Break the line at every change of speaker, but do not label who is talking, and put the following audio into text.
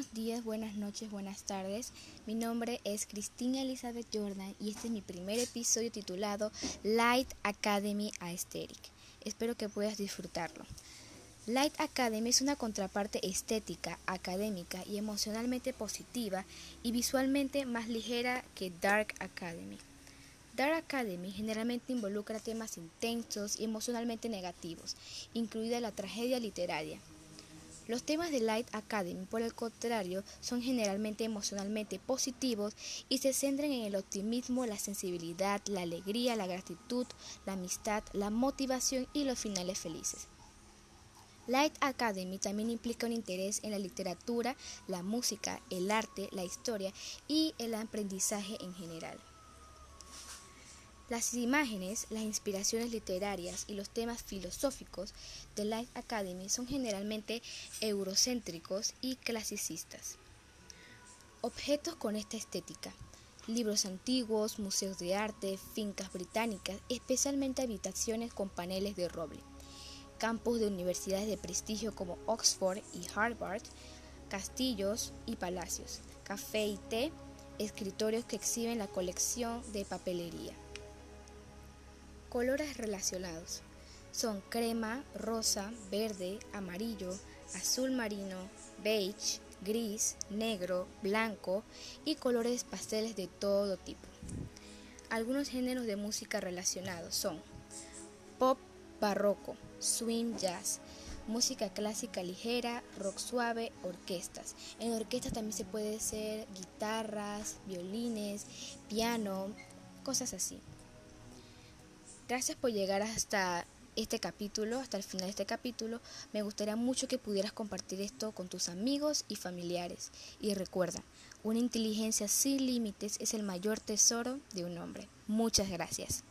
Buenos días, buenas noches, buenas tardes. Mi nombre es Cristina Elizabeth Jordan y este es mi primer episodio titulado Light Academy Aesthetic. Espero que puedas disfrutarlo. Light Academy es una contraparte estética, académica y emocionalmente positiva y visualmente más ligera que Dark Academy. Dark Academy generalmente involucra temas intensos y emocionalmente negativos, incluida la tragedia literaria. Los temas de Light Academy, por el contrario, son generalmente emocionalmente positivos y se centran en el optimismo, la sensibilidad, la alegría, la gratitud, la amistad, la motivación y los finales felices. Light Academy también implica un interés en la literatura, la música, el arte, la historia y el aprendizaje en general. Las imágenes, las inspiraciones literarias y los temas filosóficos de Light Academy son generalmente eurocéntricos y clasicistas. Objetos con esta estética. Libros antiguos, museos de arte, fincas británicas, especialmente habitaciones con paneles de roble. Campus de universidades de prestigio como Oxford y Harvard, castillos y palacios, café y té, escritorios que exhiben la colección de papelería. Colores relacionados son crema, rosa, verde, amarillo, azul marino, beige, gris, negro, blanco y colores pasteles de todo tipo. Algunos géneros de música relacionados son pop barroco, swing jazz, música clásica ligera, rock suave, orquestas. En orquestas también se puede ser guitarras, violines, piano, cosas así. Gracias por llegar hasta este capítulo, hasta el final de este capítulo. Me gustaría mucho que pudieras compartir esto con tus amigos y familiares. Y recuerda, una inteligencia sin límites es el mayor tesoro de un hombre. Muchas gracias.